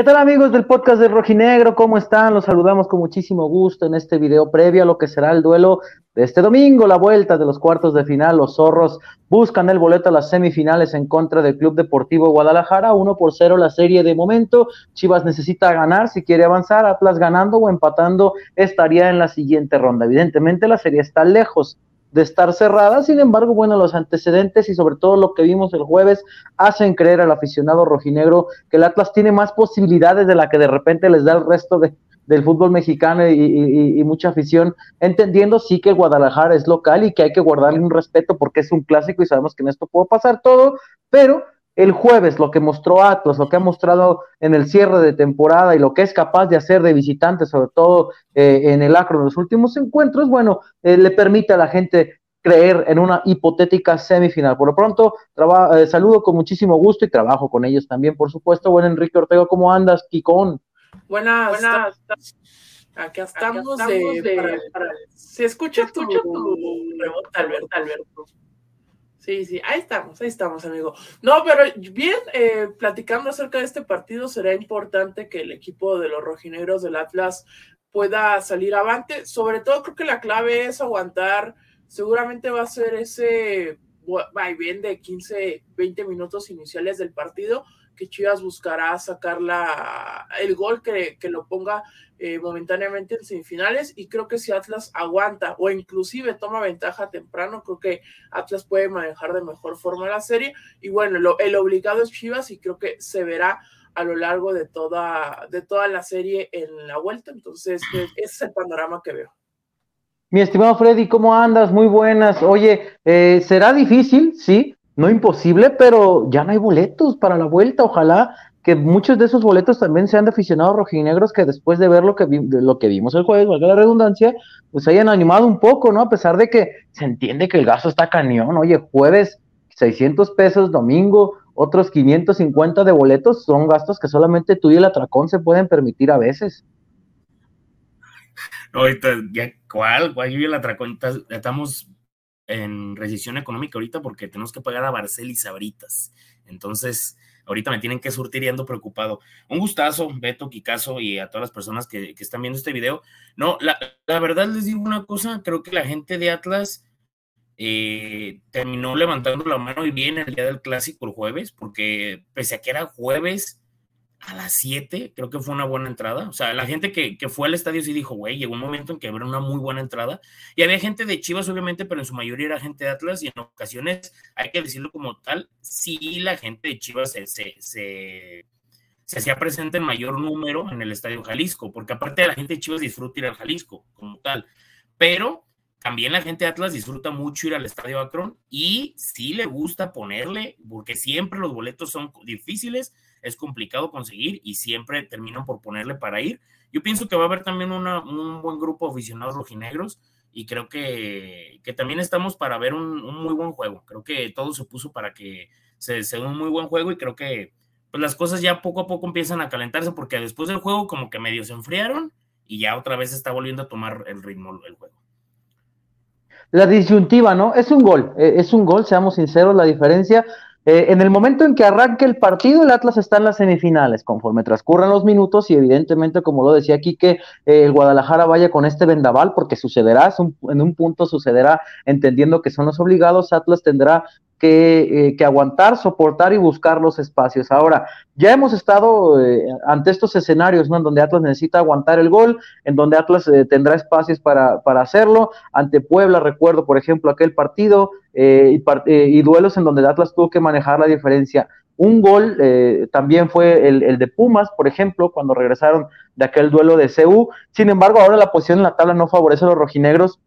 ¿Qué tal amigos del podcast de Rojinegro? ¿Cómo están? Los saludamos con muchísimo gusto en este video previo a lo que será el duelo de este domingo, la vuelta de los cuartos de final. Los zorros buscan el boleto a las semifinales en contra del Club Deportivo Guadalajara, Uno por cero la serie de momento. Chivas necesita ganar si quiere avanzar, Atlas ganando o empatando estaría en la siguiente ronda. Evidentemente la serie está lejos de estar cerrada. Sin embargo, bueno, los antecedentes y sobre todo lo que vimos el jueves hacen creer al aficionado rojinegro que el Atlas tiene más posibilidades de la que de repente les da el resto de, del fútbol mexicano y, mucha afición, entendiendo sí que Guadalajara es local y que hay que guardarle un respeto porque es un clásico y sabemos que en esto puede pasar todo, pero el jueves, lo que mostró Atlas, lo que ha mostrado en el cierre de temporada y lo que es capaz de hacer de visitante, sobre todo eh, en el Acro en los últimos encuentros, bueno, eh, le permite a la gente creer en una hipotética semifinal. Por lo pronto, eh, saludo con muchísimo gusto y trabajo con ellos también, por supuesto. Bueno, Enrique Ortega, ¿cómo andas, Kikón? Buenas, buenas. Aquí estamos, de, se escucha, tu, Alberto, Alberto. Sí, sí, ahí estamos, ahí estamos, amigo. No, pero bien, eh, platicando acerca de este partido, será importante que el equipo de los rojinegros del Atlas pueda salir avante. Sobre todo, creo que la clave es aguantar. Seguramente va a ser ese bien de 15, 20 minutos iniciales del partido que Chivas buscará sacar la, el gol que, que lo ponga eh, momentáneamente en semifinales y creo que si Atlas aguanta o inclusive toma ventaja temprano, creo que Atlas puede manejar de mejor forma la serie y bueno, el obligado es Chivas y creo que se verá a lo largo de toda, de toda la serie en la vuelta, entonces ese es el panorama que veo. Mi estimado Freddy, ¿cómo andas? Muy buenas. Oye, eh, será difícil, sí, no imposible, pero ya no hay boletos para la vuelta. Ojalá que muchos de esos boletos también sean de aficionados rojinegros que después de ver lo que, lo que vimos el jueves, valga la redundancia, pues hayan animado un poco, ¿no? A pesar de que se entiende que el gasto está cañón. Oye, jueves 600 pesos, domingo otros 550 de boletos, son gastos que solamente tú y el atracón se pueden permitir a veces. Ahorita, ¿cuál? ¿Cuál? Y el atracón estamos en recesión económica ahorita porque tenemos que pagar a Barcel y Sabritas. Entonces, ahorita me tienen que surtir y ando preocupado. Un gustazo, Beto, Kikazo y a todas las personas que, están viendo este video. No, la, verdad les digo una cosa, creo que la gente de Atlas eh, terminó levantando la mano y bien el día del clásico el jueves, porque pese a que era jueves, a las 7, creo que fue una buena entrada. O sea, la gente que, fue al estadio sí dijo, güey, llegó un momento en que era una muy buena entrada. Y había gente de Chivas, obviamente, pero en su mayoría era gente de Atlas y en ocasiones, hay que decirlo como tal, sí la gente de Chivas se, se, se, hacía presente en mayor número en el estadio Jalisco, porque aparte de la gente de Chivas disfruta ir al Jalisco como tal. Pero también la gente de Atlas disfruta mucho ir al Estadio Akron y sí le gusta ponerle, porque siempre los boletos son difíciles, es complicado conseguir y siempre terminan por ponerle para ir. Yo pienso que va a haber también un buen grupo de aficionados rojinegros y creo que, también estamos para ver un, muy buen juego. Creo que todo se puso para que se sea un muy buen juego y creo que pues las cosas ya poco a poco empiezan a calentarse porque después del juego como que medio se enfriaron y ya otra vez está volviendo a tomar el ritmo el juego la disyuntiva, ¿no? Es un gol, eh, es un gol, seamos sinceros, la diferencia. Eh, en el momento en que arranque el partido, el Atlas está en las semifinales, conforme transcurran los minutos y evidentemente, como lo decía aquí, que eh, el Guadalajara vaya con este vendaval, porque sucederá, en un punto sucederá, entendiendo que son los obligados, Atlas tendrá eh, que, aguantar, soportar y buscar los espacios. Ahora, ya hemos estado eh, ante estos escenarios, ¿no? En donde Atlas necesita aguantar el gol, en donde Atlas eh, tendrá espacios para, hacerlo. Ante Puebla, recuerdo, por ejemplo, aquel partido y, y, duelos en donde Atlas tuvo que manejar la diferencia. Un gol también fue el, el, de Pumas, por ejemplo, cuando regresaron de aquel duelo de CU. Sin embargo, ahora la posición en la tabla no favorece a los rojinegros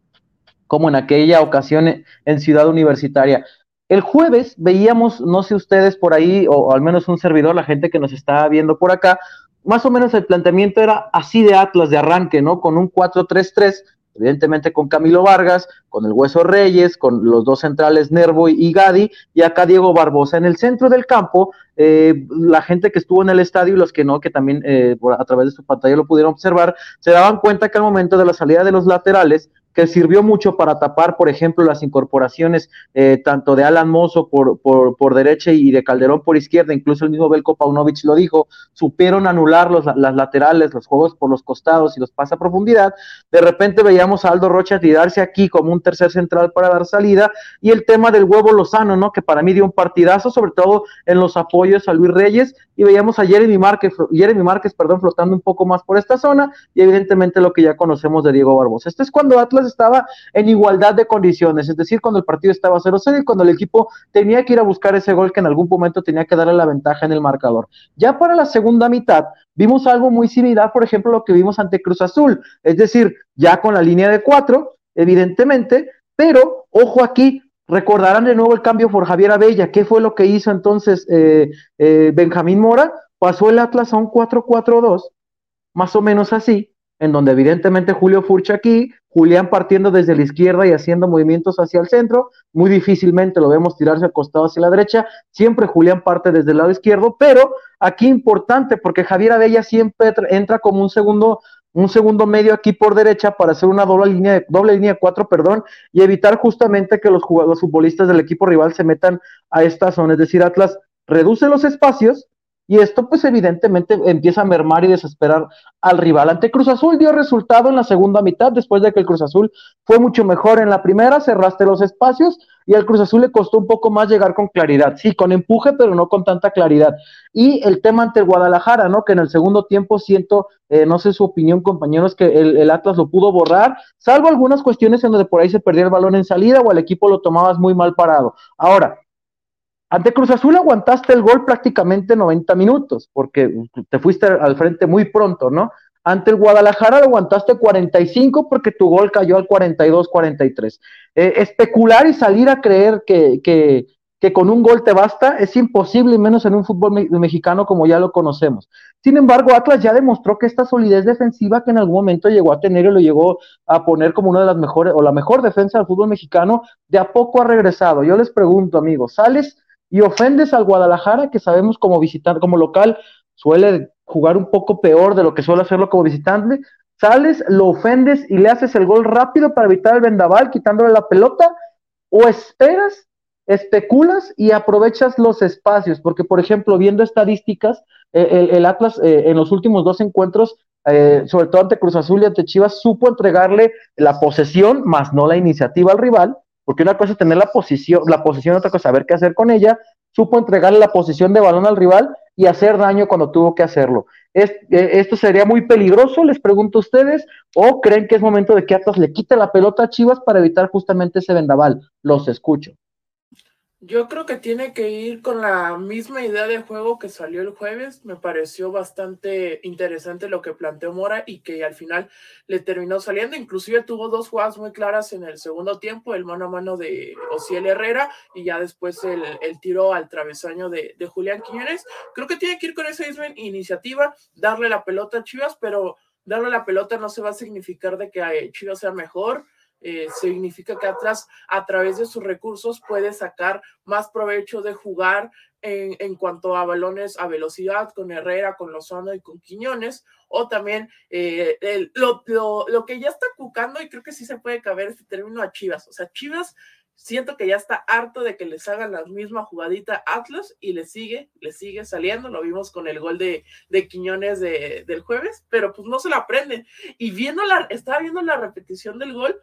como en aquella ocasión en Ciudad Universitaria. El jueves veíamos, no sé ustedes por ahí, o, al menos un servidor, la gente que nos está viendo por acá, más o menos el planteamiento era así de Atlas de arranque, ¿no? Con un 4-3-3, evidentemente con Camilo Vargas, con el Hueso Reyes, con los dos centrales Nervo y Gadi, y acá Diego Barbosa. En el centro del campo, eh, la gente que estuvo en el estadio y los que no, que también eh, a través de su pantalla lo pudieron observar, se daban cuenta que al momento de la salida de los laterales, que sirvió mucho para tapar, por ejemplo, las incorporaciones eh, tanto de Alan Mozo por, por, por, derecha y de Calderón por izquierda, incluso el mismo Belko Paunovic lo dijo, supieron anular los, las laterales, los juegos por los costados y los pasa a profundidad. De repente veíamos a Aldo Rocha tirarse aquí como un tercer central para dar salida y el tema del huevo Lozano, ¿no? Que para mí dio un partidazo, sobre todo en los apoyos a Luis Reyes y veíamos a Jeremy Márquez, Jeremy Márquez, perdón, flotando un poco más por esta zona y evidentemente lo que ya conocemos de Diego Barbosa. Este es cuando Atlas estaba en igualdad de condiciones, es decir, cuando el partido estaba 0-0 y cuando el equipo tenía que ir a buscar ese gol que en algún momento tenía que darle la ventaja en el marcador. Ya para la segunda mitad vimos algo muy similar, por ejemplo, lo que vimos ante Cruz Azul, es decir, ya con la línea de cuatro, evidentemente, pero ojo aquí, Recordarán de nuevo el cambio por Javier Abella. ¿Qué fue lo que hizo entonces eh, eh, Benjamín Mora? Pasó el Atlas a un 4-4-2, más o menos así, en donde evidentemente Julio Furcha aquí, Julián partiendo desde la izquierda y haciendo movimientos hacia el centro, muy difícilmente lo vemos tirarse acostado hacia la derecha, siempre Julián parte desde el lado izquierdo, pero aquí importante porque Javier Abella siempre entra como un segundo un segundo medio aquí por derecha para hacer una doble línea de, doble línea cuatro, perdón, y evitar justamente que los jugadores futbolistas del equipo rival se metan a esta zona. Es decir, Atlas reduce los espacios y esto pues evidentemente empieza a mermar y desesperar al rival. Ante Cruz Azul dio resultado en la segunda mitad, después de que el Cruz Azul fue mucho mejor en la primera, cerraste los espacios y al Cruz Azul le costó un poco más llegar con claridad, sí, con empuje, pero no con tanta claridad. Y el tema ante Guadalajara, ¿no? Que en el segundo tiempo siento, eh, no sé su opinión, compañeros, que el, el, Atlas lo pudo borrar, salvo algunas cuestiones en donde por ahí se perdía el balón en salida o el equipo lo tomabas muy mal parado. Ahora, ante Cruz Azul aguantaste el gol prácticamente 90 minutos, porque te fuiste al frente muy pronto, ¿no? Ante el Guadalajara aguantaste 45 porque tu gol cayó al 42-43. Eh, especular y salir a creer que, que, con un gol te basta es imposible, y menos en un fútbol me mexicano como ya lo conocemos. Sin embargo, Atlas ya demostró que esta solidez defensiva que en algún momento llegó a tener y lo llegó a poner como una de las mejores o la mejor defensa del fútbol mexicano, de a poco ha regresado. Yo les pregunto, amigos, ¿sales? Y ofendes al Guadalajara, que sabemos como visitar, como local, suele jugar un poco peor de lo que suele hacerlo como visitante, sales, lo ofendes y le haces el gol rápido para evitar el vendaval, quitándole la pelota, o esperas, especulas y aprovechas los espacios, porque por ejemplo, viendo estadísticas, eh, el, Atlas eh, en los últimos dos encuentros, eh, sobre todo ante Cruz Azul y ante Chivas, supo entregarle la posesión, más no la iniciativa al rival, porque una cosa es tener la posición, la posición, otra cosa saber qué hacer con ella, supo entregarle la posición de balón al rival y hacer daño cuando tuvo que hacerlo. Eh, ¿Esto sería muy peligroso, les pregunto a ustedes, o creen que es momento de que Atlas le quite la pelota a Chivas para evitar justamente ese vendaval? Los escucho. Yo creo que tiene que ir con la misma idea de juego que salió el jueves. Me pareció bastante interesante lo que planteó Mora y que al final le terminó saliendo. Inclusive tuvo dos jugadas muy claras en el segundo tiempo, el mano a mano de Ociel Herrera y ya después el, el tiro al travesaño de, de, Julián Quiñones. Creo que tiene que ir con esa misma iniciativa, darle la pelota a Chivas, pero darle la pelota no se va a significar de que Chivas sea mejor eh, significa que Atlas a través de sus recursos puede sacar más provecho de jugar en, en, cuanto a balones a velocidad con Herrera, con Lozano y con Quiñones, o también eh, el, lo, lo, lo, que ya está cucando, y creo que sí se puede caber este término a Chivas, o sea, Chivas siento que ya está harto de que les hagan la misma jugadita Atlas y le sigue, le sigue saliendo, lo vimos con el gol de, de Quiñones de, del jueves, pero pues no se la aprenden. Y viendo la, estaba viendo la repetición del gol,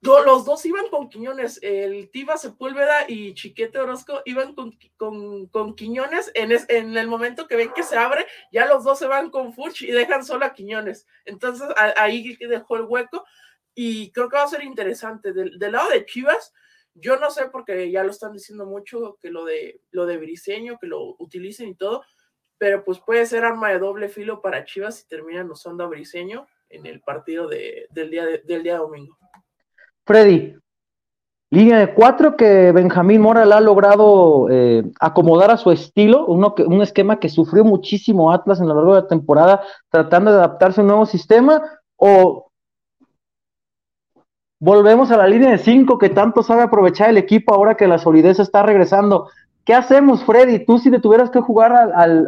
los dos iban con Quiñones, el Tiba Sepúlveda y Chiquete Orozco iban con, con, con Quiñones, en, en, el momento que ven que se abre, ya los dos se van con Furch y dejan solo a Quiñones. Entonces ahí dejó el hueco y creo que va a ser interesante. Del, del, lado de Chivas, yo no sé porque ya lo están diciendo mucho, que lo de, lo de Briseño, que lo utilicen y todo, pero pues puede ser arma de doble filo para Chivas si terminan usando a Briseño en el partido de, del, día de, del día domingo. Freddy, línea de cuatro que Benjamín Mora ha logrado eh, acomodar a su estilo, uno que, un esquema que sufrió muchísimo Atlas en lo largo de la temporada, tratando de adaptarse a un nuevo sistema, o volvemos a la línea de cinco que tanto sabe aprovechar el equipo ahora que la solidez está regresando. ¿Qué hacemos, Freddy? Tú si te tuvieras que jugar al,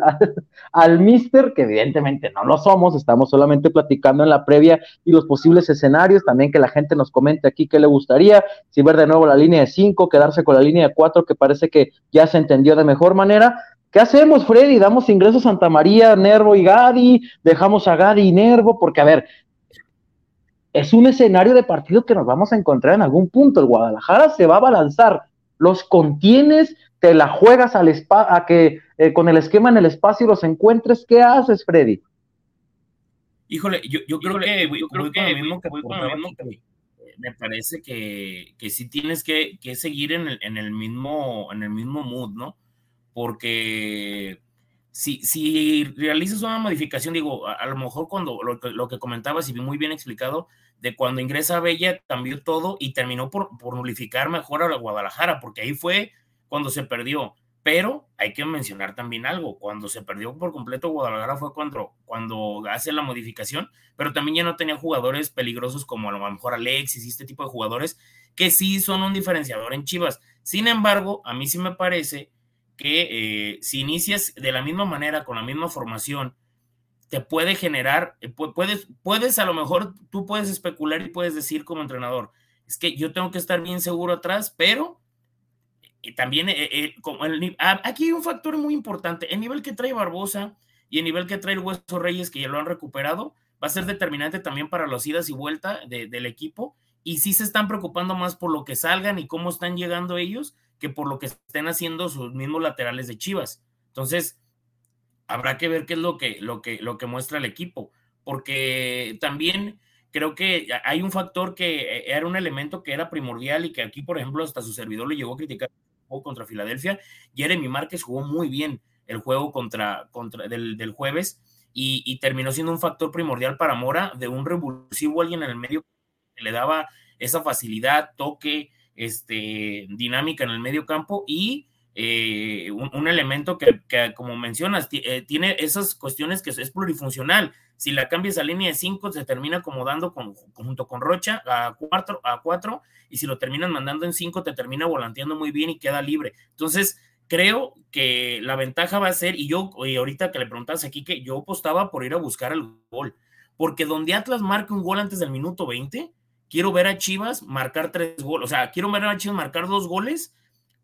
al, Mister, que evidentemente no lo somos, estamos solamente platicando en la previa y los posibles escenarios, también que la gente nos comente aquí qué le gustaría, si ver de nuevo la línea de 5, quedarse con la línea de 4, que parece que ya se entendió de mejor manera. ¿Qué hacemos, Freddy? ¿Damos ingreso a Santa María, Nervo y Gadi? ¿Dejamos a Gadi y Nervo? Porque, a ver, es un escenario de partido que nos vamos a encontrar en algún punto. El Guadalajara se va a balanzar. Los contienes, te la juegas al a que eh, con el esquema en el espacio los encuentres, ¿qué haces, Freddy? Híjole, yo, yo creo que, yo creo que, mismo que, me parece que, que sí tienes que, que seguir en el, en el, mismo, en el mismo mood, ¿no? Porque si, si realizas una modificación, digo, a, lo mejor cuando lo, lo, que comentabas y muy bien explicado, de cuando ingresa Bella cambió todo y terminó por, por nulificar mejor a la Guadalajara, porque ahí fue cuando se perdió. Pero hay que mencionar también algo, cuando se perdió por completo Guadalajara fue cuando, cuando hace la modificación, pero también ya no tenía jugadores peligrosos como a lo mejor Alexis y este tipo de jugadores que sí son un diferenciador en Chivas. Sin embargo, a mí sí me parece que eh, si inicias de la misma manera, con la misma formación, te puede generar, eh, puedes, puedes a lo mejor, tú puedes especular y puedes decir como entrenador, es que yo tengo que estar bien seguro atrás, pero y también eh, eh, como el, ah, aquí un factor muy importante, el nivel que trae Barbosa y el nivel que trae el Hueso Reyes, que ya lo han recuperado, va a ser determinante también para los idas y vuelta del equipo, y sí se están preocupando más por lo que salgan y cómo están llegando ellos, que por lo que estén haciendo sus mismos laterales de Chivas. Entonces, habrá que ver qué es lo que, lo que, lo que muestra el equipo, porque también creo que hay un factor que eh, era un elemento que era primordial y que aquí, por ejemplo, hasta su servidor le llegó a criticar contra Filadelfia. Jeremy Márquez jugó muy bien el juego contra, contra del, jueves y, terminó siendo un factor primordial para Mora de un revulsivo alguien en el medio que le daba esa facilidad, toque, este, dinámica en el medio campo y eh, un, elemento que, como mencionas, eh, tiene esas cuestiones que es plurifuncional. Si la cambias a línea de 5, se termina acomodando con, junto con Rocha a 4, a cuatro, y si lo terminan mandando en 5, te termina volanteando muy bien y queda libre. Entonces, creo que la ventaja va a ser, y yo, y ahorita que le preguntas aquí, que yo apostaba por ir a buscar el gol, porque donde Atlas marque un gol antes del minuto 20, quiero ver a Chivas marcar tres goles, o sea, quiero ver a Chivas marcar dos goles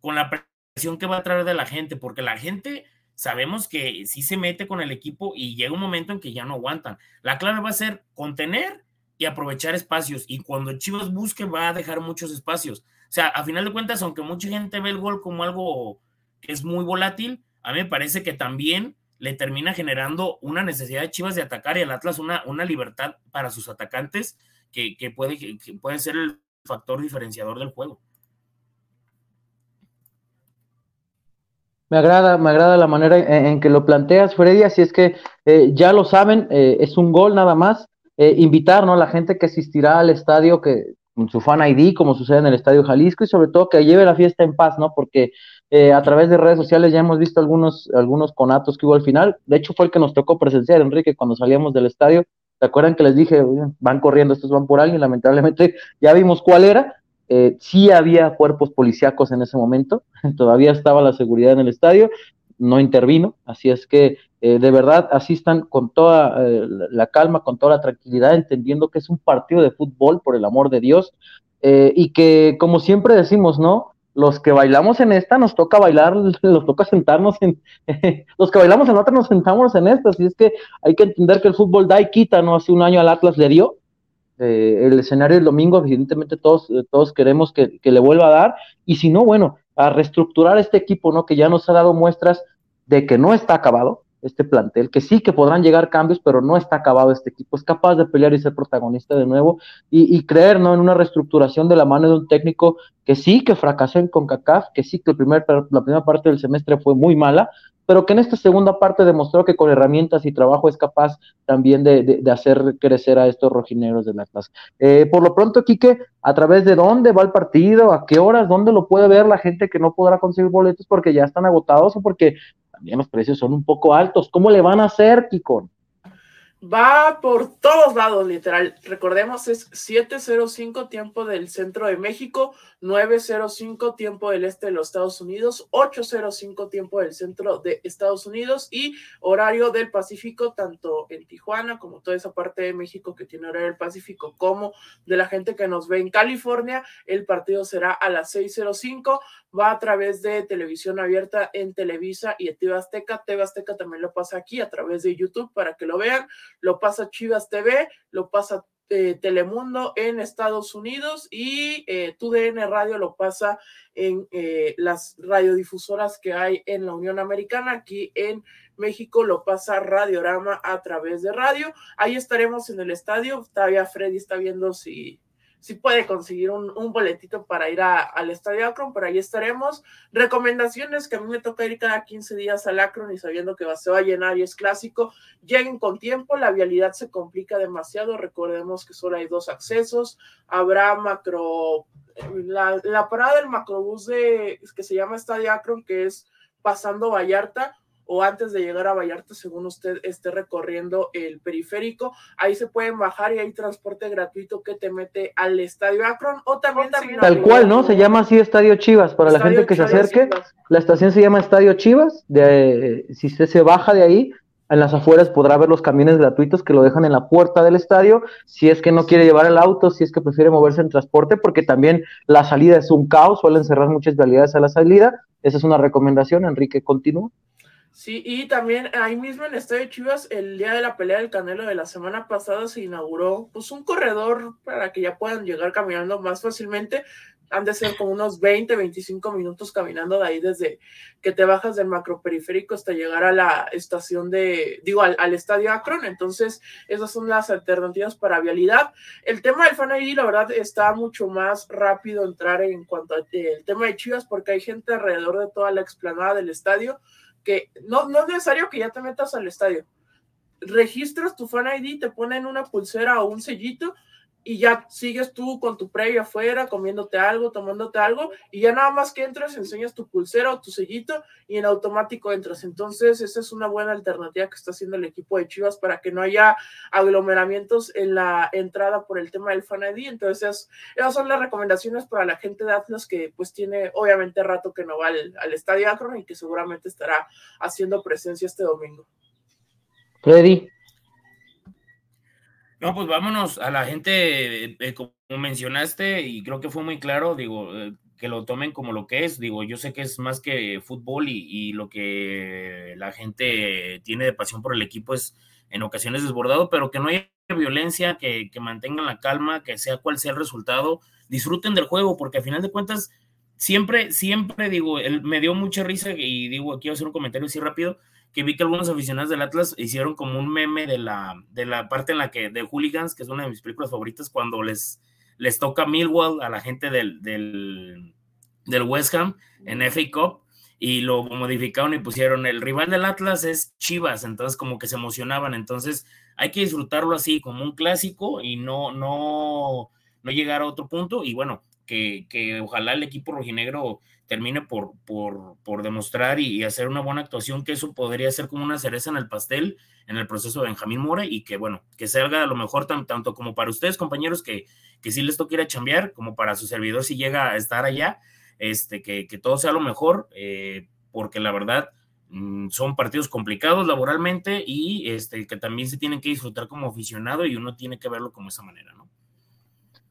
con la que va a traer de la gente, porque la gente sabemos que sí se mete con el equipo y llega un momento en que ya no aguantan. La clave va a ser contener y aprovechar espacios. Y cuando Chivas busque, va a dejar muchos espacios. O sea, a final de cuentas, aunque mucha gente ve el gol como algo que es muy volátil, a mí me parece que también le termina generando una necesidad de Chivas de atacar y al Atlas una, una libertad para sus atacantes que, puede, que puede ser el factor diferenciador del juego. Me agrada, me agrada la manera en, que lo planteas, Freddy, así es que eh, ya lo saben, eh, es un gol nada más. Eh, invitar ¿no? a la gente que asistirá al estadio que con su fan ID, como sucede en el Estadio Jalisco, y sobre todo que lleve la fiesta en paz, ¿no? Porque a través de redes sociales ya hemos visto algunos, algunos conatos que hubo al final. De hecho, fue el que nos tocó presenciar, Enrique, cuando salíamos del estadio. ¿Se acuerdan que les dije, van corriendo, estos van por alguien? Lamentablemente ya vimos cuál era, eh, sí había cuerpos policíacos en ese momento, todavía estaba la seguridad en el estadio, no intervino, así es que eh, de verdad asistan con toda eh, la calma, con toda la tranquilidad, entendiendo que es un partido de fútbol, por el amor de Dios, y que como siempre decimos, ¿no? Los que bailamos en esta nos toca bailar, nos toca sentarnos en, los que bailamos en otra nos sentamos en esta, así es que hay que entender que el fútbol da y quita, ¿no? Hace un año al Atlas le dio, eh, el escenario del domingo, evidentemente todos, eh, todos queremos que, le vuelva a dar, y si no, bueno, a reestructurar este equipo, ¿no? Que ya nos ha dado muestras de que no está acabado este plantel, que sí que podrán llegar cambios, pero no está acabado este equipo, es capaz de pelear y ser protagonista de nuevo, y, creer, ¿no? En una reestructuración de la mano de un técnico que sí que fracasó en CONCACAF, que sí que la primera parte del semestre fue muy mala, pero que en esta segunda parte demostró que con herramientas y trabajo es capaz también de, hacer crecer a estos rojineros de la clase. Eh, por lo pronto, Quique, ¿a través de dónde va el partido? ¿A qué horas? ¿Dónde lo puede ver la gente que no podrá conseguir boletos porque ya están agotados o porque también los precios son un poco altos? ¿Cómo le van a hacer, Kiko? Va por todos lados, literal. Recordemos, es 7.05 tiempo del centro de México, 905 tiempo del este de los Estados Unidos, 805 tiempo del centro de Estados Unidos y horario del Pacífico, tanto en Tijuana como toda esa parte de México que tiene horario del Pacífico, como de la gente que nos ve en California. El partido será a las 605, va a través de televisión abierta en Televisa y en TV Azteca. TV Azteca también lo pasa aquí a través de YouTube para que lo vean. Lo pasa Chivas TV, lo pasa eh, Telemundo en Estados Unidos y eh, TUDN Radio lo pasa en eh, las radiodifusoras que hay en la Unión Americana. Aquí en México lo pasa Radiorama a través de radio. Ahí estaremos en el estadio. Todavía Freddy está viendo si si puede conseguir un, boletito para ir al Estadio Akron, por ahí estaremos. Recomendaciones que a mí me toca ir cada 15 días al Akron y sabiendo que va, se va a llenar y es clásico, lleguen con tiempo, la vialidad se complica demasiado, recordemos que solo hay dos accesos, habrá macro, la, la parada del macrobús de, que se llama Estadio Akron, que es pasando Vallarta, o antes de llegar a Vallarta, según usted esté recorriendo el periférico. Ahí se pueden bajar y hay transporte gratuito que te mete al Estadio Akron o también... Tal cual, ¿no? Se llama así Estadio Chivas. Para la gente que se acerque, la estación se llama Estadio Chivas. De, si usted se baja de ahí, en las afueras podrá ver los camiones gratuitos que lo dejan en la puerta del estadio, si es que no quiere llevar el auto, si es que prefiere moverse en transporte, porque también la salida es un caos, suelen cerrar muchas vialidades a la salida. Esa es una recomendación, Enrique, continúa. Sí, y también ahí mismo en el Estadio Chivas, el día de la pelea del Canelo de la semana pasada se inauguró pues un corredor para que ya puedan llegar caminando más fácilmente. Han de ser como unos 20, 25 minutos caminando de ahí desde que te bajas del macroperiférico hasta llegar a la estación de, digo, al, estadio Akron. Entonces, esas son las alternativas para vialidad. El tema del Fan ID, la verdad, está mucho más rápido entrar en cuanto al tema de Chivas porque hay gente alrededor de toda la explanada del estadio que no, no es necesario que ya te metas al estadio. Registras tu fan ID, te ponen una pulsera o un sellito y ya sigues tú con tu previo afuera, comiéndote algo, tomándote algo, y ya nada más que entras, enseñas tu pulsera o tu sellito y en automático entras. Entonces, esa es una buena alternativa que está haciendo el equipo de Chivas para que no haya aglomeramientos en la entrada por el tema del Fan ID. Entonces, esas son las recomendaciones para la gente de Atlas que pues tiene obviamente rato que no va al, al Estadio Akron y que seguramente estará haciendo presencia este domingo. Freddy. No, pues vámonos a la gente, eh, eh, como mencionaste, y creo que fue muy claro, digo, eh, que lo tomen como lo que es, digo, yo sé que es más que fútbol y, lo que la gente tiene de pasión por el equipo es en ocasiones desbordado, pero que no haya violencia, que, que mantengan la calma, que sea cual sea el resultado, disfruten del juego, porque al final de cuentas, siempre, siempre digo, él, me dio mucha risa y digo, a hacer un comentario así rápido, que vi que algunos aficionados del Atlas hicieron como un meme de la, de la parte en la que, de Hooligans, que es una de mis películas favoritas, cuando les, les toca Millwall a la gente del, del, del West Ham en FA Cup, y lo modificaron y pusieron el rival del Atlas es Chivas, entonces como que se emocionaban, entonces hay que disfrutarlo así como un clásico y no, no, no llegar a otro punto, y bueno, que, que ojalá el equipo rojinegro termine por, por, demostrar y, hacer una buena actuación, que eso podría ser como una cereza en el pastel en el proceso de Benjamín Mora y que, bueno, que salga a lo mejor tanto como para ustedes, compañeros, que, que sí les toque ir a chambear, como para su servidor si llega a estar allá, este, que, todo sea lo mejor, eh, porque la verdad mm, son partidos complicados laboralmente y este, que también se tienen que disfrutar como aficionado y uno tiene que verlo como esa manera, ¿no?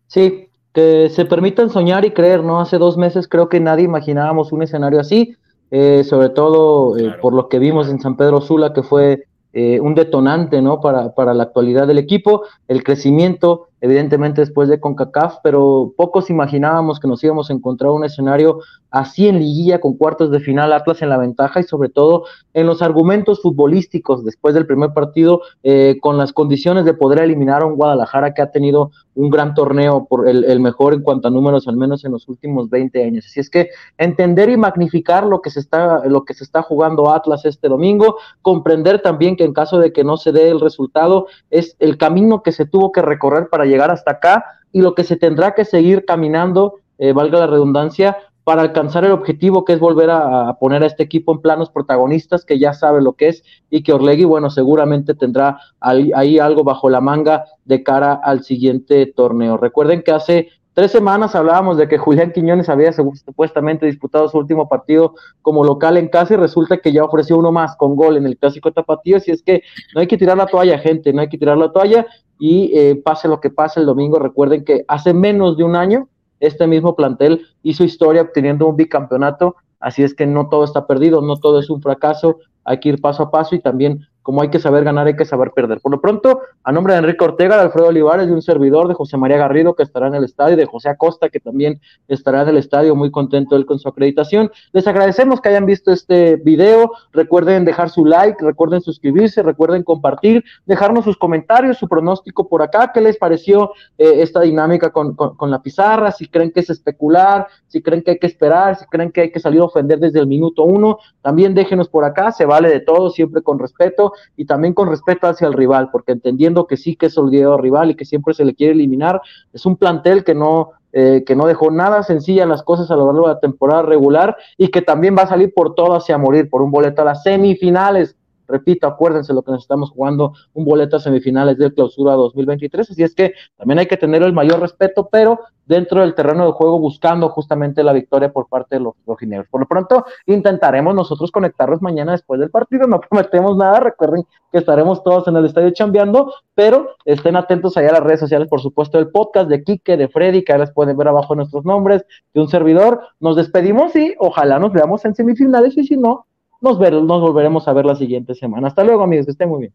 Sí, que se permitan soñar y creer, ¿no? Hace dos meses creo que nadie imaginábamos un escenario así, eh, sobre todo eh, por lo que vimos en San Pedro Sula, que fue eh, un detonante, ¿no? Para, para la actualidad del equipo, el crecimiento, evidentemente después de CONCACAF, pero pocos imaginábamos que nos íbamos a encontrar un escenario así en liguilla con cuartos de final, Atlas en la ventaja y sobre todo en los argumentos futbolísticos después del primer partido, eh, con las condiciones de poder eliminar a un Guadalajara que ha tenido un gran torneo, por el, mejor en cuanto a números, al menos en los últimos 20 años. Así es que entender y magnificar lo que se está, lo que se está jugando Atlas este domingo, comprender también que en caso de que no se dé el resultado, es el camino que se tuvo que recorrer para llegar hasta acá y lo que se tendrá que seguir caminando, eh, valga la redundancia, para alcanzar el objetivo que es volver a, poner a este equipo en planos protagonistas, que ya sabe lo que es, y que Orlegui, bueno, seguramente tendrá ahí, algo bajo la manga de cara al siguiente torneo. Recuerden que hace tres semanas hablábamos de que Julián Quiñones había supuestamente disputado su último partido como local en casa y resulta que ya ofreció uno más con gol en el clásico tapatío, así es que no hay que tirar la toalla, gente, no hay que tirar la toalla y eh, pase lo que pase el domingo, recuerden que hace menos de un año este mismo plantel hizo historia obteniendo un bicampeonato, así es que no todo está perdido, no todo es un fracaso, hay que ir paso a paso y también como hay que saber ganar, hay que saber perder. Por lo pronto, a nombre de Enrique Ortega, de Alfredo Olivares, de un servidor, de José María Garrido, que estará en el estadio, de José Acosta, que también estará en el estadio, muy contento él con su acreditación. Les agradecemos que hayan visto este video. Recuerden dejar su like, recuerden suscribirse, recuerden compartir, dejarnos sus comentarios, su pronóstico por acá. ¿Qué les pareció eh, esta dinámica con, con la pizarra? Si creen que es especular, si creen que hay que esperar, si creen que hay que salir a ofender desde el minuto uno, también déjenos por acá. Se vale de todo, siempre con respeto y también con respeto hacia el rival, porque entendiendo que sí que es olvidado rival y que siempre se le quiere eliminar, es un plantel que no, eh, que no dejó nada sencilla en las cosas a lo largo de la temporada regular y que también va a salir por todo hacia morir, por un boleto a las semifinales Repito, acuérdense lo que nos estamos jugando, un boleto a semifinales del clausura 2023, así es que también hay que tener el mayor respeto, pero dentro del terreno de juego buscando justamente la victoria por parte de los rojineros. Por lo pronto, intentaremos nosotros conectarnos mañana después del partido, no prometemos nada, recuerden que estaremos todos en el estadio chambeando, pero estén atentos allá a las redes sociales, por supuesto, el podcast de Quique, de Freddy, que ahora pueden ver abajo nuestros nombres, de un servidor. Nos despedimos y ojalá nos veamos en semifinales y si no, nos, ver, nos volveremos a ver la siguiente semana. Hasta luego, amigos, que estén muy bien.